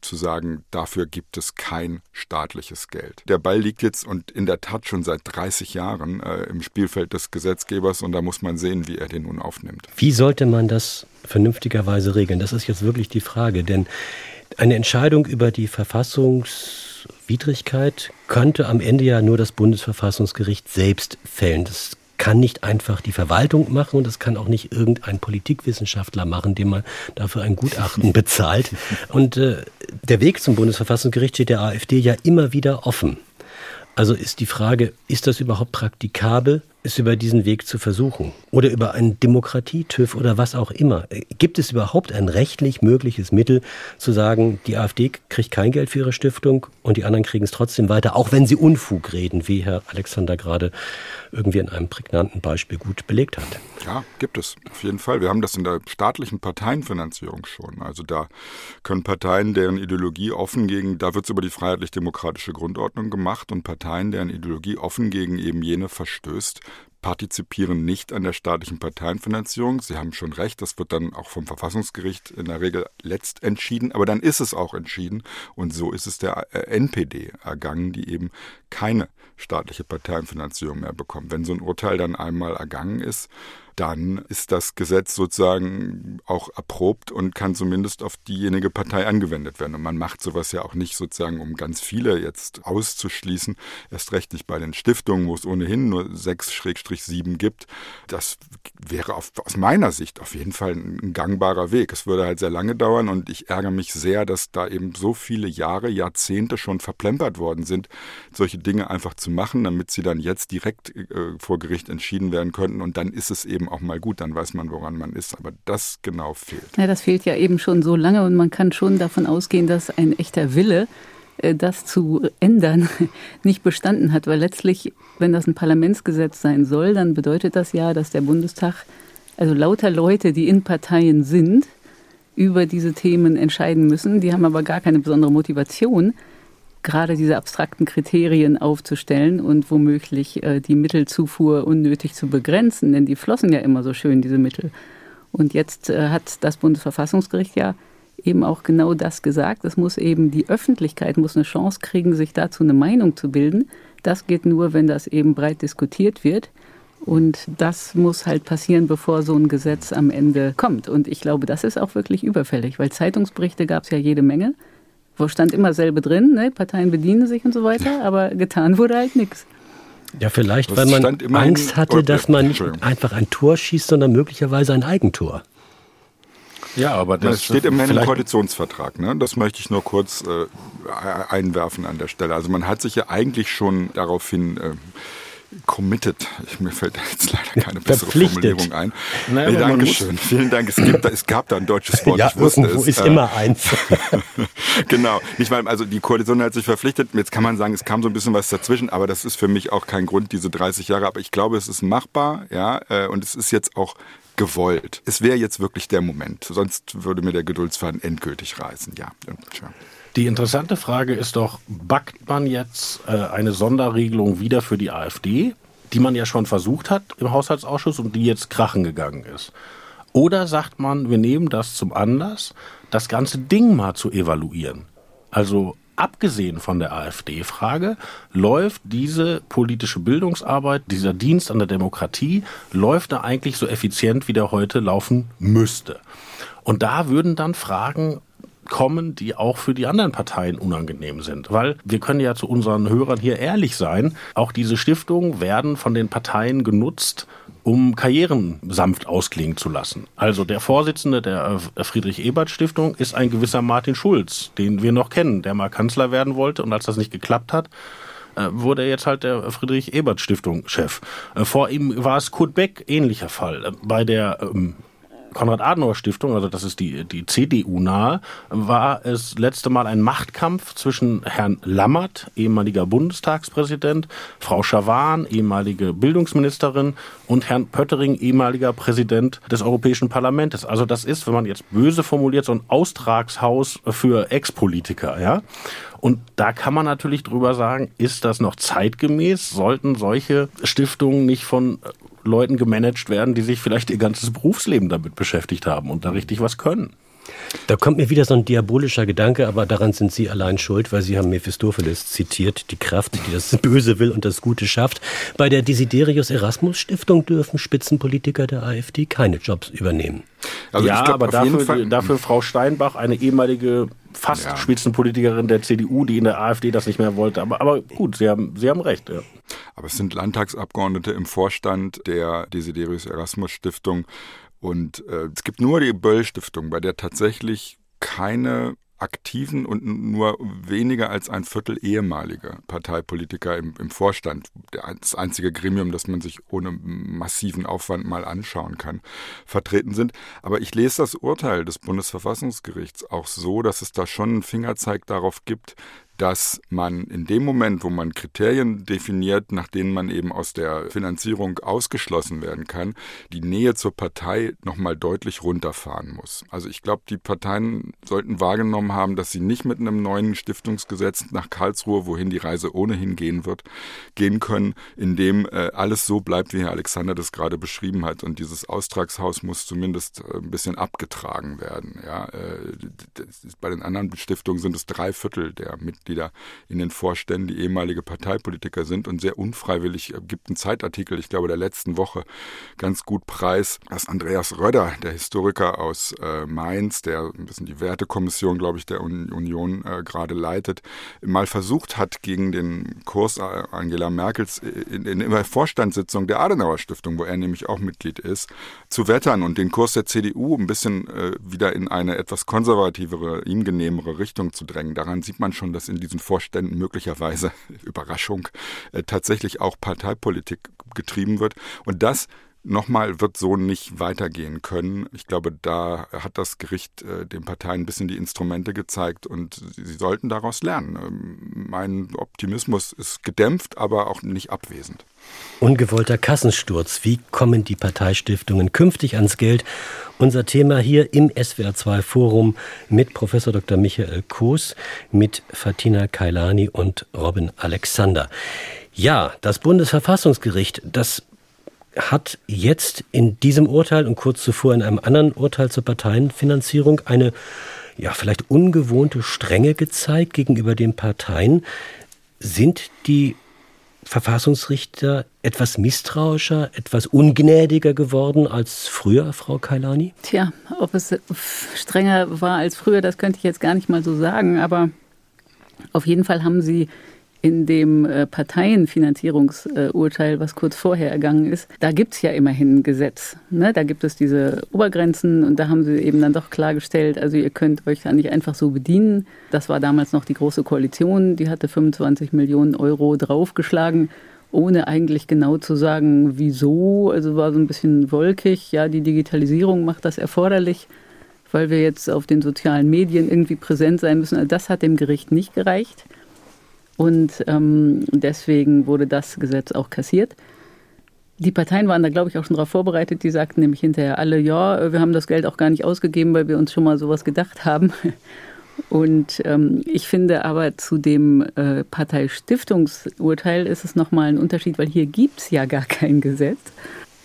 zu sagen, dafür gibt es kein staatliches Geld. Der Ball liegt jetzt und in der Tat schon seit 30 Jahren äh, im Spielfeld des Gesetzgebers und da muss man sehen, wie er den nun aufnimmt. Wie sollte man das vernünftigerweise regeln? Das ist jetzt wirklich die Frage, denn eine Entscheidung über die Verfassungswidrigkeit könnte am Ende ja nur das Bundesverfassungsgericht selbst fällen. Das kann nicht einfach die Verwaltung machen und das kann auch nicht irgendein Politikwissenschaftler machen, dem man dafür ein Gutachten bezahlt. Und äh, der Weg zum Bundesverfassungsgericht steht der AfD ja immer wieder offen. Also ist die Frage, ist das überhaupt praktikabel? Es über diesen Weg zu versuchen oder über einen Demokratie-TÜV oder was auch immer. Gibt es überhaupt ein rechtlich mögliches Mittel zu sagen, die AfD kriegt kein Geld für ihre Stiftung und die anderen kriegen es trotzdem weiter, auch wenn sie Unfug reden, wie Herr Alexander gerade irgendwie in einem prägnanten Beispiel gut belegt hat? Ja, gibt es auf jeden Fall. Wir haben das in der staatlichen Parteienfinanzierung schon. Also da können Parteien, deren Ideologie offen gegen, da wird es über die freiheitlich-demokratische Grundordnung gemacht und Parteien, deren Ideologie offen gegen eben jene verstößt, partizipieren nicht an der staatlichen Parteienfinanzierung. Sie haben schon recht, das wird dann auch vom Verfassungsgericht in der Regel letzt entschieden, aber dann ist es auch entschieden und so ist es der äh, NPD ergangen, die eben keine staatliche Parteienfinanzierung mehr bekommt. Wenn so ein Urteil dann einmal ergangen ist, dann ist das Gesetz sozusagen auch erprobt und kann zumindest auf diejenige Partei angewendet werden. Und man macht sowas ja auch nicht sozusagen, um ganz viele jetzt auszuschließen, erst recht nicht bei den Stiftungen, wo es ohnehin nur 6-7 gibt. Das wäre auf, aus meiner Sicht auf jeden Fall ein gangbarer Weg. Es würde halt sehr lange dauern und ich ärgere mich sehr, dass da eben so viele Jahre, Jahrzehnte schon verplempert worden sind, solche Dinge einfach zu machen, damit sie dann jetzt direkt äh, vor Gericht entschieden werden könnten. Und dann ist es eben auch mal gut, dann weiß man, woran man ist. Aber das genau fehlt. Ja, das fehlt ja eben schon so lange und man kann schon davon ausgehen, dass ein echter Wille, äh, das zu ändern, nicht bestanden hat. Weil letztlich, wenn das ein Parlamentsgesetz sein soll, dann bedeutet das ja, dass der Bundestag, also lauter Leute, die in Parteien sind, über diese Themen entscheiden müssen. Die haben aber gar keine besondere Motivation, gerade diese abstrakten Kriterien aufzustellen und womöglich äh, die Mittelzufuhr unnötig zu begrenzen, denn die flossen ja immer so schön, diese Mittel. Und jetzt äh, hat das Bundesverfassungsgericht ja eben auch genau das gesagt. Es muss eben die Öffentlichkeit muss eine Chance kriegen, sich dazu eine Meinung zu bilden. Das geht nur, wenn das eben breit diskutiert wird. Und das muss halt passieren, bevor so ein Gesetz am Ende kommt. Und ich glaube, das ist auch wirklich überfällig, weil Zeitungsberichte gab es ja jede Menge. Wo stand immer selbe drin, ne? Parteien bedienen sich und so weiter, aber getan wurde halt nichts. Ja, vielleicht, weil man Angst hatte, dass man nicht einfach ein Tor schießt, sondern möglicherweise ein Eigentor. Ja, aber das, das steht immerhin im Koalitionsvertrag. Ne? Das möchte ich nur kurz äh, einwerfen an der Stelle. Also man hat sich ja eigentlich schon daraufhin äh, committed. Ich, mir fällt jetzt leider keine bessere Formulierung ein. Naja, nee, Dankeschön. Vielen Dank. Es, gibt, es gab da ein deutsches Wort. ja, ich wusste es. ist äh, immer eins. genau. Ich meine, also die Koalition hat sich verpflichtet. Jetzt kann man sagen, es kam so ein bisschen was dazwischen, aber das ist für mich auch kein Grund, diese 30 Jahre. Aber ich glaube, es ist machbar, ja, äh, und es ist jetzt auch gewollt. Es wäre jetzt wirklich der Moment. Sonst würde mir der Geduldsfaden endgültig reißen. Ja. Tja. Die interessante Frage ist doch, backt man jetzt äh, eine Sonderregelung wieder für die AfD, die man ja schon versucht hat im Haushaltsausschuss und die jetzt krachen gegangen ist? Oder sagt man, wir nehmen das zum Anlass, das ganze Ding mal zu evaluieren? Also abgesehen von der AfD-Frage, läuft diese politische Bildungsarbeit, dieser Dienst an der Demokratie, läuft da eigentlich so effizient, wie der heute laufen müsste. Und da würden dann Fragen kommen, die auch für die anderen Parteien unangenehm sind. Weil wir können ja zu unseren Hörern hier ehrlich sein, auch diese Stiftungen werden von den Parteien genutzt, um Karrieren sanft ausklingen zu lassen. Also der Vorsitzende der äh, Friedrich-Ebert-Stiftung ist ein gewisser Martin Schulz, den wir noch kennen, der mal Kanzler werden wollte und als das nicht geklappt hat, äh, wurde er jetzt halt der Friedrich-Ebert-Stiftung Chef. Äh, vor ihm war es Kurt Beck, ähnlicher Fall. Bei der ähm, Konrad-Adenauer-Stiftung, also das ist die, die CDU-nahe, war es letzte Mal ein Machtkampf zwischen Herrn Lammert, ehemaliger Bundestagspräsident, Frau Schawan, ehemalige Bildungsministerin und Herrn Pöttering, ehemaliger Präsident des Europäischen Parlaments. Also das ist, wenn man jetzt böse formuliert, so ein Austragshaus für Ex-Politiker, ja. Und da kann man natürlich drüber sagen, ist das noch zeitgemäß? Sollten solche Stiftungen nicht von Leuten gemanagt werden, die sich vielleicht ihr ganzes Berufsleben damit beschäftigt haben und da richtig was können. Da kommt mir wieder so ein diabolischer Gedanke, aber daran sind Sie allein schuld, weil Sie haben Mephistopheles zitiert, die Kraft, die das Böse will und das Gute schafft. Bei der Desiderius Erasmus Stiftung dürfen Spitzenpolitiker der AfD keine Jobs übernehmen. Also ja, glaub, aber dafür, dafür Frau Steinbach, eine ehemalige fast ja. Spitzenpolitikerin der CDU, die in der AfD das nicht mehr wollte. Aber, aber gut, Sie haben, Sie haben recht. Ja. Aber es sind Landtagsabgeordnete im Vorstand der Desiderius Erasmus Stiftung. Und äh, es gibt nur die Böll Stiftung, bei der tatsächlich keine aktiven und nur weniger als ein Viertel ehemalige Parteipolitiker im, im Vorstand, das einzige Gremium, das man sich ohne massiven Aufwand mal anschauen kann, vertreten sind. Aber ich lese das Urteil des Bundesverfassungsgerichts auch so, dass es da schon einen Fingerzeig darauf gibt, dass man in dem Moment, wo man Kriterien definiert, nach denen man eben aus der Finanzierung ausgeschlossen werden kann, die Nähe zur Partei nochmal deutlich runterfahren muss. Also ich glaube, die Parteien sollten wahrgenommen haben, dass sie nicht mit einem neuen Stiftungsgesetz nach Karlsruhe, wohin die Reise ohnehin gehen wird, gehen können, in dem äh, alles so bleibt, wie Herr Alexander das gerade beschrieben hat. Und dieses Austragshaus muss zumindest äh, ein bisschen abgetragen werden. Ja, äh, bei den anderen Stiftungen sind es drei Viertel der Mitglieder Mitglieder in den Vorständen, die ehemalige Parteipolitiker sind und sehr unfreiwillig äh, gibt einen Zeitartikel, ich glaube der letzten Woche, ganz gut preis, dass Andreas Röder, der Historiker aus äh, Mainz, der ein bisschen die Wertekommission, glaube ich, der Union äh, gerade leitet, mal versucht hat, gegen den Kurs äh, Angela Merkels in, in, in der Vorstandssitzung der Adenauer Stiftung, wo er nämlich auch Mitglied ist, zu wettern und den Kurs der CDU ein bisschen äh, wieder in eine etwas konservativere, ihm genehmere Richtung zu drängen. Daran sieht man schon, dass in diesen Vorständen möglicherweise, Überraschung, äh, tatsächlich auch Parteipolitik getrieben wird. Und das Nochmal wird so nicht weitergehen können. Ich glaube, da hat das Gericht äh, den Parteien ein bisschen die Instrumente gezeigt und sie, sollten daraus lernen. Ähm, mein Optimismus ist gedämpft, aber auch nicht abwesend. Ungewollter Kassensturz. Wie kommen die Parteistiftungen künftig ans Geld? Unser Thema hier im SWR2 Forum mit Professor Dr. Michael Koos, mit Fatina Kailani und Robin Alexander. Ja, das Bundesverfassungsgericht, das hat jetzt in diesem Urteil und kurz zuvor in einem anderen Urteil zur Parteienfinanzierung eine ja, vielleicht ungewohnte Strenge gezeigt gegenüber den Parteien. Sind die Verfassungsrichter etwas misstrauischer, etwas ungnädiger geworden als früher, Frau Kailani? Tja, ob es strenger war als früher, das könnte ich jetzt gar nicht mal so sagen, aber auf jeden Fall haben sie in dem äh, Parteienfinanzierungsurteil, was kurz vorher ergangen ist, da gibt es ja immerhin ein Gesetz. Ne? Da gibt es diese Obergrenzen und da haben sie eben dann doch klargestellt, also ihr könnt euch da nicht einfach so bedienen. Das war damals noch die Große Koalition, die hatte 25 Millionen Euro draufgeschlagen ohne eigentlich genau zu sagen, wieso. Also war so ein bisschen wolkig. Ja, die Digitalisierung macht das erforderlich, weil wir jetzt auf den sozialen Medien irgendwie präsent sein müssen. Also das hat dem Gericht nicht gereicht. Und ähm, deswegen wurde das Gesetz auch kassiert. Die Parteien waren da, glaube ich, auch schon darauf vorbereitet. Die sagten nämlich hinterher alle, ja, wir haben das Geld auch gar nicht ausgegeben, weil wir uns schon mal sowas gedacht haben. Und ähm, ich finde aber zu dem äh, Parteistiftungsurteil ist es nochmal ein Unterschied, weil hier gibt es ja gar kein Gesetz.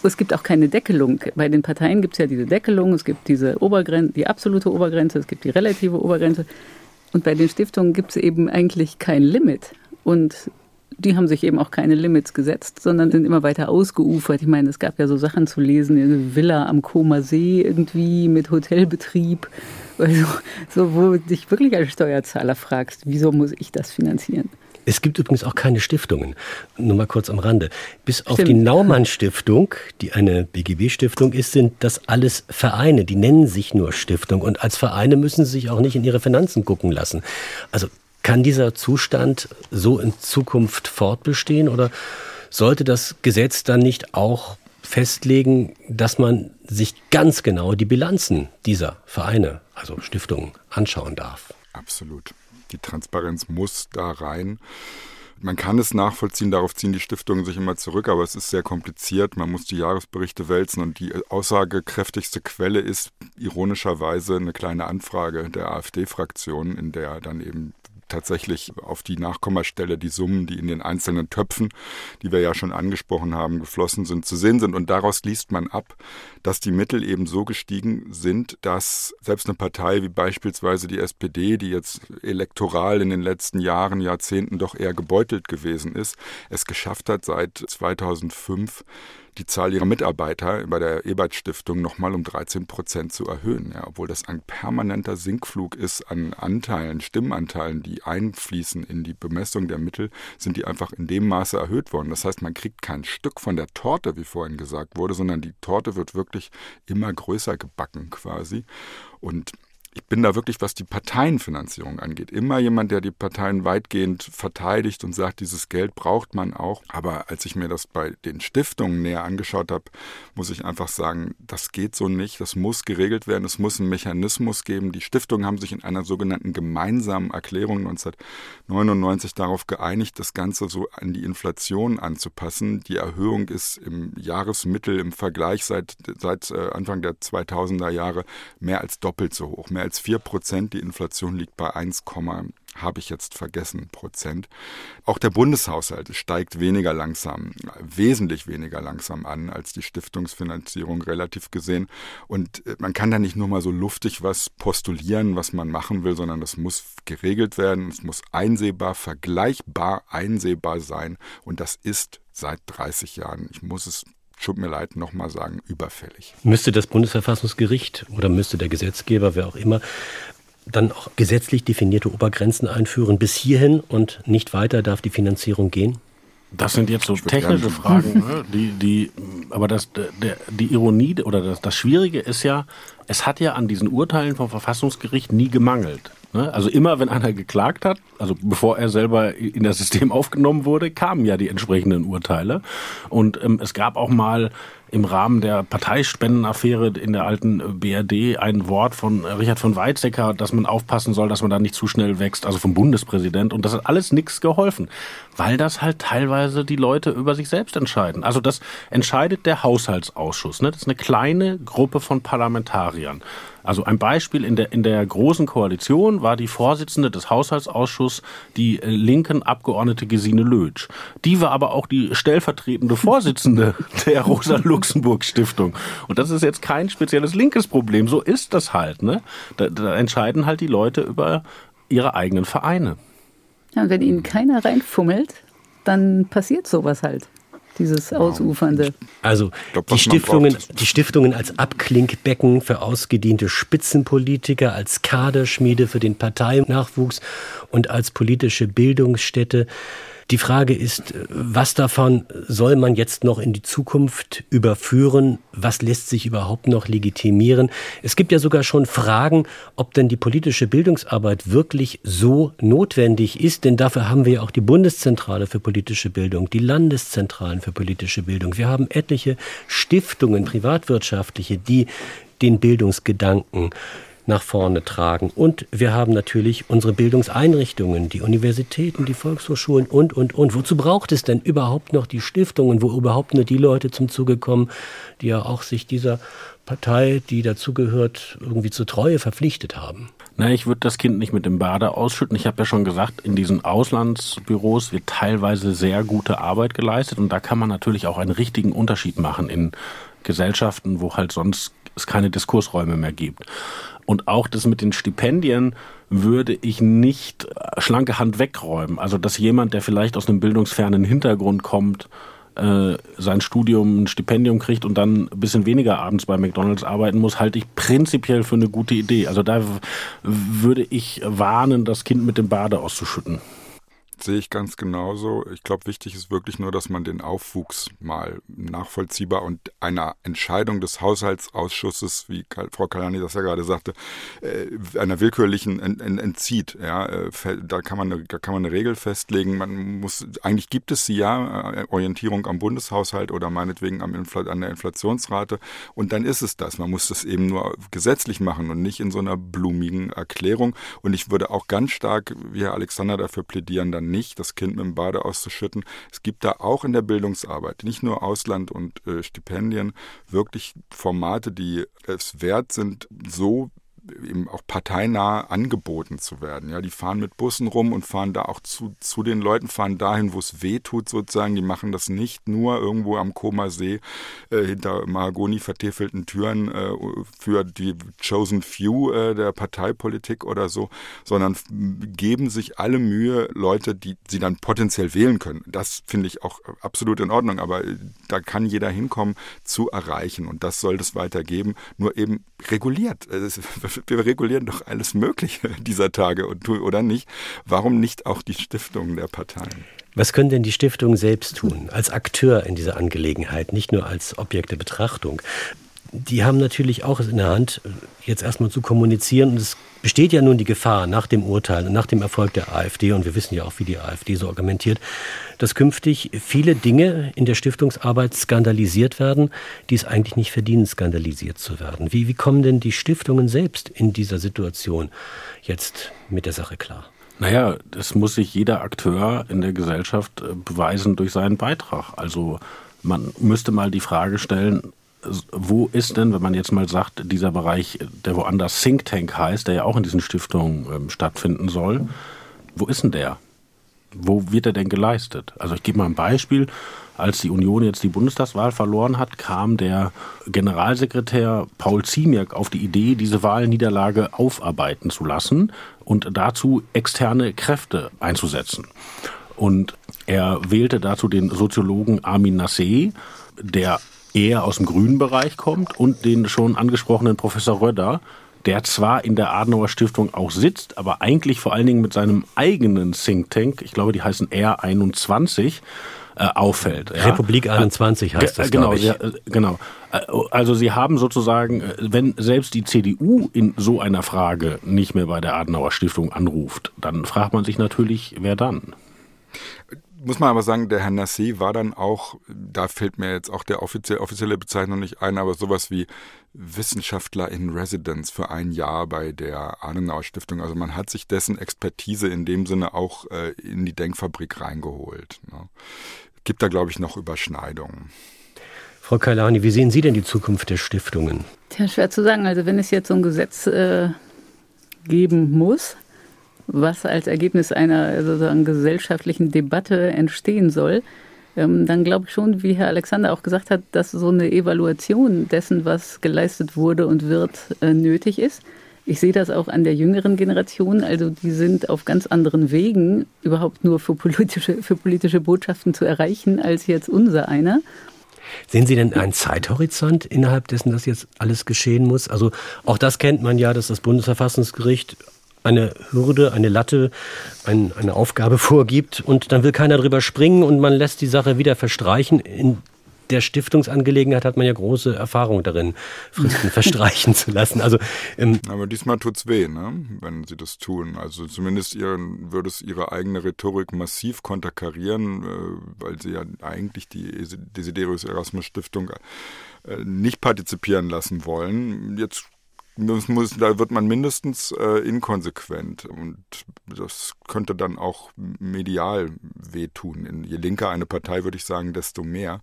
Es gibt auch keine Deckelung. Bei den Parteien gibt es ja diese Deckelung, es gibt diese Obergrenze, die absolute Obergrenze, es gibt die relative Obergrenze. Und bei den Stiftungen gibt es eben eigentlich kein Limit. Und die haben sich eben auch keine Limits gesetzt, sondern sind immer weiter ausgeufert. Ich meine, es gab ja so Sachen zu lesen, eine Villa am Koma See irgendwie mit Hotelbetrieb. Also, so, wo du dich wirklich als Steuerzahler fragst, wieso muss ich das finanzieren? Es gibt übrigens auch keine Stiftungen. Nur mal kurz am Rande. Bis auf die Naumann Stiftung, die eine BGB-Stiftung ist, sind das alles Vereine. Die nennen sich nur Stiftung. Und als Vereine müssen sie sich auch nicht in ihre Finanzen gucken lassen. Also kann dieser Zustand so in Zukunft fortbestehen oder sollte das Gesetz dann nicht auch festlegen, dass man sich ganz genau die Bilanzen dieser Vereine, also Stiftungen, anschauen darf. Absolut. Die Transparenz muss da rein. Man kann es nachvollziehen, darauf ziehen die Stiftungen sich immer zurück, aber es ist sehr kompliziert. Man muss die Jahresberichte wälzen und die aussagekräftigste Quelle ist ironischerweise eine kleine Anfrage der AfD-Fraktion, in der dann eben tatsächlich auf die Nachkommastelle die Summen, die in den einzelnen Töpfen, die wir ja schon angesprochen haben, geflossen sind, zu sehen sind. Und daraus liest man ab, dass die Mittel eben so gestiegen sind, dass selbst eine Partei wie beispielsweise die SPD, die jetzt elektoral in den letzten Jahren, Jahrzehnten doch eher gebeutelt gewesen ist, es geschafft hat, seit 2005 die Zahl ihrer Mitarbeiter bei der Ebert Stiftung nochmal um 13 Prozent zu erhöhen, ja, obwohl das ein permanenter Sinkflug ist an Anteilen, Stimmenanteilen, die einfließen in die Bemessung der Mittel, sind die einfach in dem Maße erhöht worden. Das heißt, man kriegt kein Stück von der Torte, wie vorhin gesagt wurde, sondern die Torte wird wirklich immer größer gebacken quasi. Und ich bin da wirklich, was die Parteienfinanzierung angeht, immer jemand, der die Parteien weitgehend verteidigt und sagt, dieses Geld braucht man auch. Aber als ich mir das bei den Stiftungen näher angeschaut habe, muss ich einfach sagen, das geht so nicht. Das muss geregelt werden. Es muss einen Mechanismus geben. Die Stiftungen haben sich in einer sogenannten gemeinsamen Erklärung 1999 darauf geeinigt, das Ganze so an die Inflation anzupassen. Die Erhöhung ist im Jahresmittel im Vergleich seit, seit äh, Anfang der 2000er Jahre mehr als doppelt so hoch, mehr als 4 Prozent. Die Inflation liegt bei 1, habe ich jetzt vergessen, Prozent. Auch der Bundeshaushalt steigt weniger langsam, wesentlich weniger langsam an als die Stiftungsfinanzierung relativ gesehen. Und äh, man kann da nicht nur mal so luftig was postulieren, was man machen will, sondern das muss geregelt werden, es muss einsehbar, vergleichbar einsehbar sein. Und das ist seit 30 Jahren, ich muss es tut mir leid, nochmal sagen, überfällig. Müsste das Bundesverfassungsgericht oder müsste der Gesetzgeber, wer auch immer, dann auch gesetzlich definierte Obergrenzen einführen bis hierhin und nicht weiter darf die Finanzierung gehen? Das sind jetzt so technische Fragen, ne? die, die, aber das, der, die Ironie oder das, das Schwierige ist ja, es hat ja an diesen Urteilen vom Verfassungsgericht nie gemangelt. Ne? Also immer, wenn einer geklagt hat, also bevor er selber in das System aufgenommen wurde, kamen ja die entsprechenden Urteile. Und ähm, es gab auch mal im Rahmen der Parteispendenaffäre in der alten BRD ein Wort von Richard von Weizsäcker, dass man aufpassen soll, dass man da nicht zu schnell wächst, also vom Bundespräsident. Und das hat alles nichts geholfen, weil das halt teilweise die Leute über sich selbst entscheiden. Also das entscheidet der Haushaltsausschuss. Ne? Das ist eine kleine Gruppe von Parlamentariern. Also ein Beispiel in der, in der Großen Koalition war die Vorsitzende des Haushaltsausschusses die äh, linken Abgeordnete Gesine Lötsch. Die war aber auch die stellvertretende Vorsitzende der Rosa-Luxemburg-Stiftung. Und das ist jetzt kein spezielles linkes Problem. So ist das halt. Ne? Da, da entscheiden halt die Leute über ihre eigenen Vereine. Ja, wenn ihnen keiner reinfummelt, dann passiert sowas halt dieses Ausufernde. Also glaub, die, Stiftungen, die Stiftungen als Abklinkbecken für ausgediente Spitzenpolitiker, als Kaderschmiede für den Parteinachwuchs und als politische Bildungsstätte die Frage ist, was davon soll man jetzt noch in die Zukunft überführen? Was lässt sich überhaupt noch legitimieren? Es gibt ja sogar schon Fragen, ob denn die politische Bildungsarbeit wirklich so notwendig ist, denn dafür haben wir ja auch die Bundeszentrale für politische Bildung, die Landeszentralen für politische Bildung. Wir haben etliche Stiftungen, privatwirtschaftliche, die den Bildungsgedanken nach vorne tragen. Und wir haben natürlich unsere Bildungseinrichtungen, die Universitäten, die Volkshochschulen und, und, und. Wozu braucht es denn überhaupt noch die Stiftungen, wo überhaupt nur die Leute zum Zuge kommen, die ja auch sich dieser Partei, die dazugehört, irgendwie zur Treue verpflichtet haben? Na, ich würde das Kind nicht mit dem Bade ausschütten. Ich habe ja schon gesagt, in diesen Auslandsbüros wird teilweise sehr gute Arbeit geleistet und da kann man natürlich auch einen richtigen Unterschied machen in Gesellschaften, wo halt sonst es keine Diskursräume mehr gibt. Und auch das mit den Stipendien würde ich nicht schlanke Hand wegräumen. Also, dass jemand, der vielleicht aus einem bildungsfernen Hintergrund kommt, äh, sein Studium ein Stipendium kriegt und dann ein bisschen weniger abends bei McDonalds arbeiten muss, halte ich prinzipiell für eine gute Idee. Also da würde ich warnen, das Kind mit dem Bade auszuschütten. Sehe ich ganz genauso. Ich glaube, wichtig ist wirklich nur, dass man den Aufwuchs mal nachvollziehbar und einer Entscheidung des Haushaltsausschusses, wie Frau Kalani das ja gerade sagte, äh, einer willkürlichen entzieht. Ja, äh, da kann man eine, da kann man eine Regel festlegen. Man muss, eigentlich gibt es sie ja, äh, Orientierung am Bundeshaushalt oder meinetwegen am Infl an der Inflationsrate. Und dann ist es das. Man muss das eben nur gesetzlich machen und nicht in so einer blumigen Erklärung. Und ich würde auch ganz stark, wie Herr Alexander dafür plädieren, dann nicht, das Kind mit dem Bade auszuschütten. Es gibt da auch in der Bildungsarbeit, nicht nur Ausland und äh, Stipendien, wirklich Formate, die es wert sind, so eben auch parteinah angeboten zu werden. Ja, die fahren mit Bussen rum und fahren da auch zu, zu den Leuten, fahren dahin, wo es weh tut sozusagen. Die machen das nicht nur irgendwo am Koma See äh, hinter Mahagoni vertäfelten Türen äh, für die Chosen Few äh, der Parteipolitik oder so, sondern geben sich alle Mühe, Leute, die sie dann potenziell wählen können. Das finde ich auch absolut in Ordnung, aber äh, da kann jeder hinkommen, zu erreichen und das soll es weitergeben, nur eben reguliert. Wir regulieren doch alles Mögliche dieser Tage oder nicht? Warum nicht auch die Stiftungen der Parteien? Was können denn die Stiftungen selbst tun, als Akteur in dieser Angelegenheit, nicht nur als Objekt der Betrachtung? Die haben natürlich auch es in der Hand, jetzt erstmal zu kommunizieren. Und es besteht ja nun die Gefahr nach dem Urteil und nach dem Erfolg der AfD, und wir wissen ja auch, wie die AfD so argumentiert, dass künftig viele Dinge in der Stiftungsarbeit skandalisiert werden, die es eigentlich nicht verdienen, skandalisiert zu werden. Wie, wie kommen denn die Stiftungen selbst in dieser Situation jetzt mit der Sache klar? Naja, das muss sich jeder Akteur in der Gesellschaft äh, beweisen durch seinen Beitrag. Also man müsste mal die Frage stellen, wo ist denn, wenn man jetzt mal sagt, dieser Bereich, der woanders Think Tank heißt, der ja auch in diesen Stiftungen ähm, stattfinden soll, wo ist denn der? Wo wird er denn geleistet? Also ich gebe mal ein Beispiel. Als die Union jetzt die Bundestagswahl verloren hat, kam der Generalsekretär Paul Ziemiak auf die Idee, diese Wahlniederlage aufarbeiten zu lassen und dazu externe Kräfte einzusetzen. Und er wählte dazu den Soziologen Armin Nassé, der eher aus dem grünen Bereich kommt und den schon angesprochenen Professor Röder, der zwar in der Adenauer Stiftung auch sitzt, aber eigentlich vor allen Dingen mit seinem eigenen Think Tank, ich glaube, die heißen R21, äh, auffällt. Ja. Republik 21 heißt das, genau, ich. Äh, genau. Äh, also sie haben sozusagen, äh, wenn selbst die CDU in so einer Frage nicht mehr bei der Adenauer Stiftung anruft, dann fragt man sich natürlich, wer dann? Muss man aber sagen, der Herr Nassé war dann auch, da fällt mir jetzt auch der offizielle, offizielle Bezeichnung nicht ein, aber sowas wie Wissenschaftler in Residence für ein Jahr bei der Adenauer Stiftung. Also man hat sich dessen Expertise in dem Sinne auch äh, in die Denkfabrik reingeholt. Ne? Gibt da, glaube ich, noch Überschneidungen. Frau Kailani, wie sehen Sie denn die Zukunft der Stiftungen? Tja, schwer zu sagen. Also wenn es jetzt so ein Gesetz äh, geben muss, was als Ergebnis einer sozusagen gesellschaftlichen Debatte entstehen soll, ähm, dann glaube ich schon, wie Herr Alexander auch gesagt hat, dass so eine Evaluation dessen, was geleistet wurde und wird, äh, nötig ist. Ich sehe das auch an der jüngeren Generation. Also die sind auf ganz anderen Wegen überhaupt nur für politische, für politische Botschaften zu erreichen, als jetzt unser einer. Sehen Sie denn einen Zeithorizont innerhalb dessen, dass jetzt alles geschehen muss? Also auch das kennt man ja, dass das Bundesverfassungsgericht eine Hürde, eine Latte, ein, eine Aufgabe vorgibt und dann will keiner drüber springen und man lässt die Sache wieder verstreichen. In der Stiftungsangelegenheit hat man ja große Erfahrung darin, Fristen verstreichen zu lassen. Also, ähm Aber diesmal tut's weh, ne? wenn sie das tun. Also zumindest ihren, würde es ihre eigene Rhetorik massiv konterkarieren, äh, weil sie ja eigentlich die Desiderius Erasmus Stiftung äh, nicht partizipieren lassen wollen. Jetzt muss, muss, da wird man mindestens äh, inkonsequent und das könnte dann auch medial wehtun. Je linker eine Partei, würde ich sagen, desto mehr.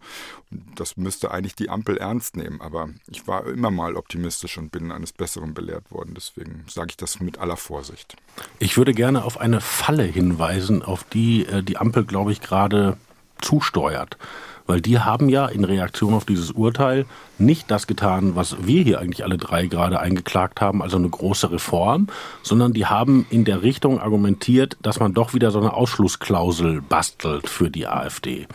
Und das müsste eigentlich die Ampel ernst nehmen. Aber ich war immer mal optimistisch und bin eines Besseren belehrt worden. Deswegen sage ich das mit aller Vorsicht. Ich würde gerne auf eine Falle hinweisen, auf die äh, die Ampel, glaube ich, gerade zusteuert. Weil die haben ja in Reaktion auf dieses Urteil nicht das getan, was wir hier eigentlich alle drei gerade eingeklagt haben, also eine große Reform, sondern die haben in der Richtung argumentiert, dass man doch wieder so eine Ausschlussklausel bastelt für die AfD.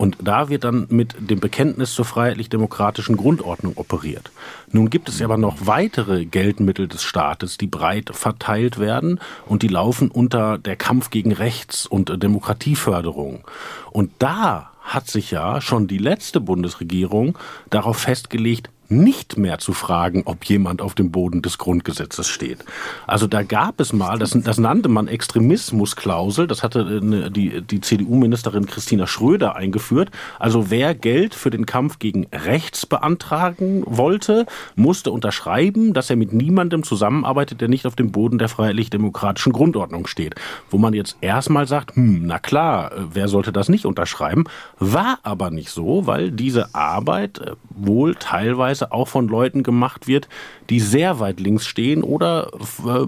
Und da wird dann mit dem Bekenntnis zur freiheitlich-demokratischen Grundordnung operiert. Nun gibt es aber noch weitere Geldmittel des Staates, die breit verteilt werden und die laufen unter der Kampf gegen Rechts und Demokratieförderung. Und da hat sich ja schon die letzte Bundesregierung darauf festgelegt, nicht mehr zu fragen, ob jemand auf dem Boden des Grundgesetzes steht. Also da gab es mal, das, das nannte man Extremismusklausel, das hatte äh, die, die CDU-Ministerin Christina Schröder eingeführt. Also wer Geld für den Kampf gegen rechts beantragen wollte, musste unterschreiben, dass er mit niemandem zusammenarbeitet, der nicht auf dem Boden der freiheitlich-demokratischen Grundordnung steht. Wo man jetzt erstmal sagt, hm, na klar, äh, wer sollte das nicht unterschreiben? War aber nicht so, weil diese Arbeit äh, wohl teilweise teilweise auch von Leuten gemacht wird, die sehr weit links stehen oder äh,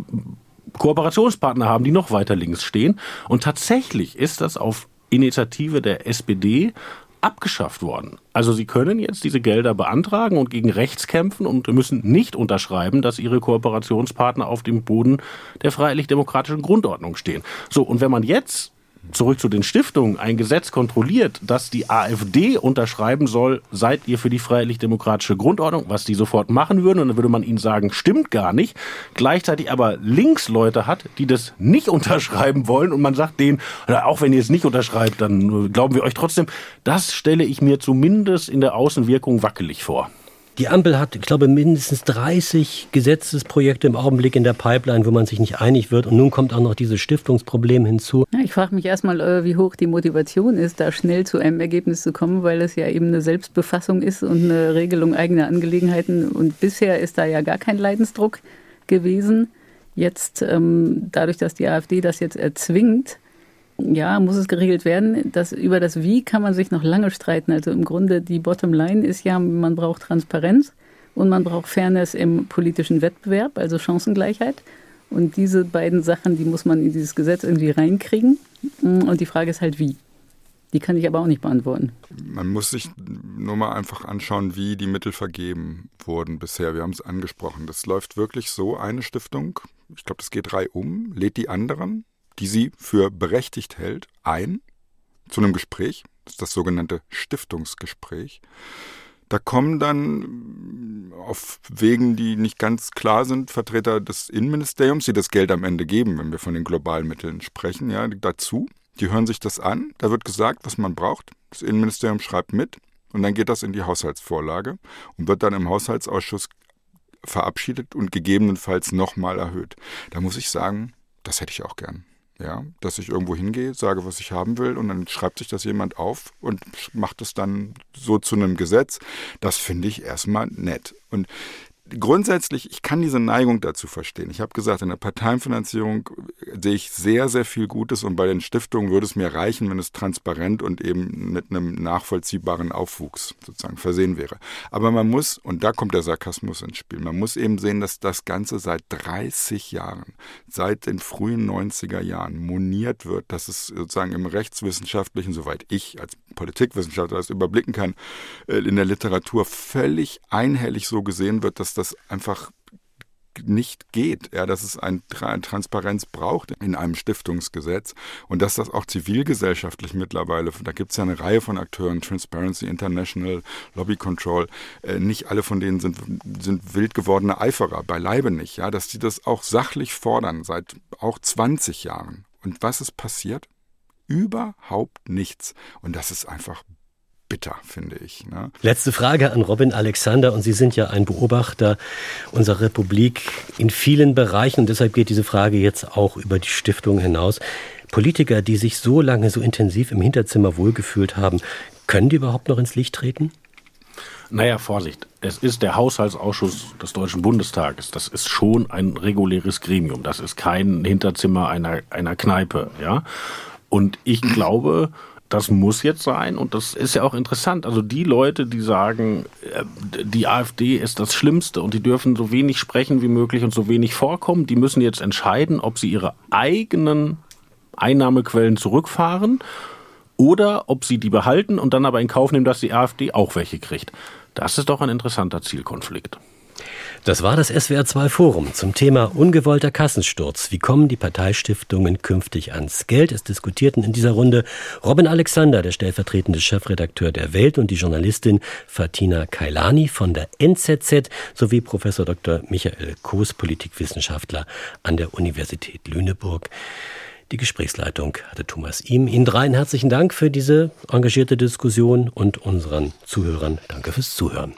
Kooperationspartner haben, die noch weiter links stehen. Und tatsächlich ist das auf Initiative der SPD abgeschafft worden. Also sie können jetzt diese Gelder beantragen und gegen rechts kämpfen und müssen nicht unterschreiben, dass ihre Kooperationspartner auf dem Boden der freiheitlich-demokratischen Grundordnung stehen. So, und wenn man jetzt zurück zu den Stiftungen, ein Gesetz kontrolliert, dass die AfD unterschreiben soll, seid ihr für die freiheitlich-demokratische Grundordnung, was die sofort machen würden. Und dann würde man ihnen sagen, stimmt gar nicht. Gleichzeitig aber Linksleute hat, die das nicht unterschreiben wollen. Und man sagt denen, auch wenn ihr es nicht unterschreibt, dann glauben wir euch trotzdem. Das stelle ich mir zumindest in der Außenwirkung wackelig vor. Die Ampel hat, ich glaube, mindestens 30 Gesetzesprojekte im Augenblick in der Pipeline, wo man sich nicht einig wird. Und nun kommt auch noch dieses Stiftungsproblem hinzu. Ja, ich frage mich erstmal, äh, wie hoch die Motivation ist, da schnell zu einem Ergebnis zu kommen, weil es ja eben eine Selbstbefassung ist und eine Regelung eigener Angelegenheiten. Und bisher ist da ja gar kein Leidensdruck gewesen. Jetzt, ähm, dadurch, dass die AfD das jetzt erzwingt, ja, muss es geregelt werden. Das, über das Wie kann man sich noch lange streiten. Also im Grunde die Bottomline ist ja, man braucht Transparenz und man braucht Fairness im politischen Wettbewerb, also Chancengleichheit. Und diese beiden Sachen, die muss man in dieses Gesetz irgendwie reinkriegen. Und die Frage ist halt wie. Die kann ich aber auch nicht beantworten. Man muss sich nur mal einfach anschauen, wie die Mittel vergeben wurden bisher. Wir haben es angesprochen. Das läuft wirklich so, eine Stiftung, ich glaube, das geht drei um, lädt die anderen die sie für berechtigt hält, ein zu einem Gespräch. Das ist das sogenannte Stiftungsgespräch. Da kommen dann auf Wegen, die nicht ganz klar sind, Vertreter des Innenministeriums, die das Geld am Ende geben, wenn wir von den globalen Mitteln sprechen, ja, dazu. Die hören sich das an. Da wird gesagt, was man braucht. Das Innenministerium schreibt mit und dann geht das in die Haushaltsvorlage und wird dann im Haushaltsausschuss verabschiedet und gegebenenfalls nochmal erhöht. Da muss ich sagen, das hätte ich auch gern. Ja, dass ich irgendwo hingehe, sage, was ich haben will und dann schreibt sich das jemand auf und macht es dann so zu einem Gesetz. Das finde ich erstmal nett. Und grundsätzlich, ich kann diese Neigung dazu verstehen. Ich habe gesagt, in der Parteienfinanzierung sehe ich sehr, sehr viel Gutes und bei den Stiftungen würde es mir reichen, wenn es transparent und eben mit einem nachvollziehbaren Aufwuchs sozusagen versehen wäre. Aber man muss, und da kommt der Sarkasmus ins Spiel, man muss eben sehen, dass das Ganze seit 30 Jahren, seit den frühen 90er Jahren moniert wird, dass es sozusagen im rechtswissenschaftlichen, soweit ich als Politikwissenschaftler das überblicken kann, äh, in der Literatur völlig einhellig so gesehen wird, dass das einfach nicht geht, ja, dass es ein, eine Transparenz braucht in einem Stiftungsgesetz und dass das auch zivilgesellschaftlich mittlerweile, da gibt es ja eine Reihe von Akteuren, Transparency International, Lobby Control, äh, nicht alle von denen sind, sind wild gewordene Eiferer, beileibe nicht, ja, dass die das auch sachlich fordern, seit auch 20 Jahren. Und was ist passiert? Überhaupt nichts. Und das ist einfach bitter, finde ich. Ne? Letzte Frage an Robin Alexander. Und Sie sind ja ein Beobachter unserer Republik in vielen Bereichen. Und deshalb geht diese Frage jetzt auch über die Stiftung hinaus. Politiker, die sich so lange, so intensiv im Hinterzimmer wohlgefühlt haben, können die überhaupt noch ins Licht treten? Naja, Vorsicht. Es ist der Haushaltsausschuss des Deutschen Bundestages. Das ist schon ein reguläres Gremium. Das ist kein Hinterzimmer einer, einer Kneipe, ja. Und ich glaube, das muss jetzt sein und das ist ja auch interessant. Also die Leute, die sagen, äh, die AfD ist das Schlimmste und die dürfen so wenig sprechen wie möglich und so wenig vorkommen, die müssen jetzt entscheiden, ob sie ihre eigenen Einnahmequellen zurückfahren oder ob sie die behalten und dann aber in Kauf nehmen, dass die AfD auch welche kriegt. Das ist doch ein interessanter Zielkonflikt. Das war das SWR2 Forum zum Thema ungewollter Kassensturz. Wie kommen die Parteistiftungen künftig ans Geld? Es diskutierten in dieser Runde Robin Alexander, der stellvertretende Chefredakteur der Welt und die Journalistin Fatina Kailani von der NZZ sowie Professor Dr. Michael Koos, Politikwissenschaftler an der Universität Lüneburg. Die Gesprächsleitung hatte Thomas Ihm. Ihnen dreien herzlichen Dank für diese engagierte Diskussion und unseren Zuhörern danke fürs Zuhören.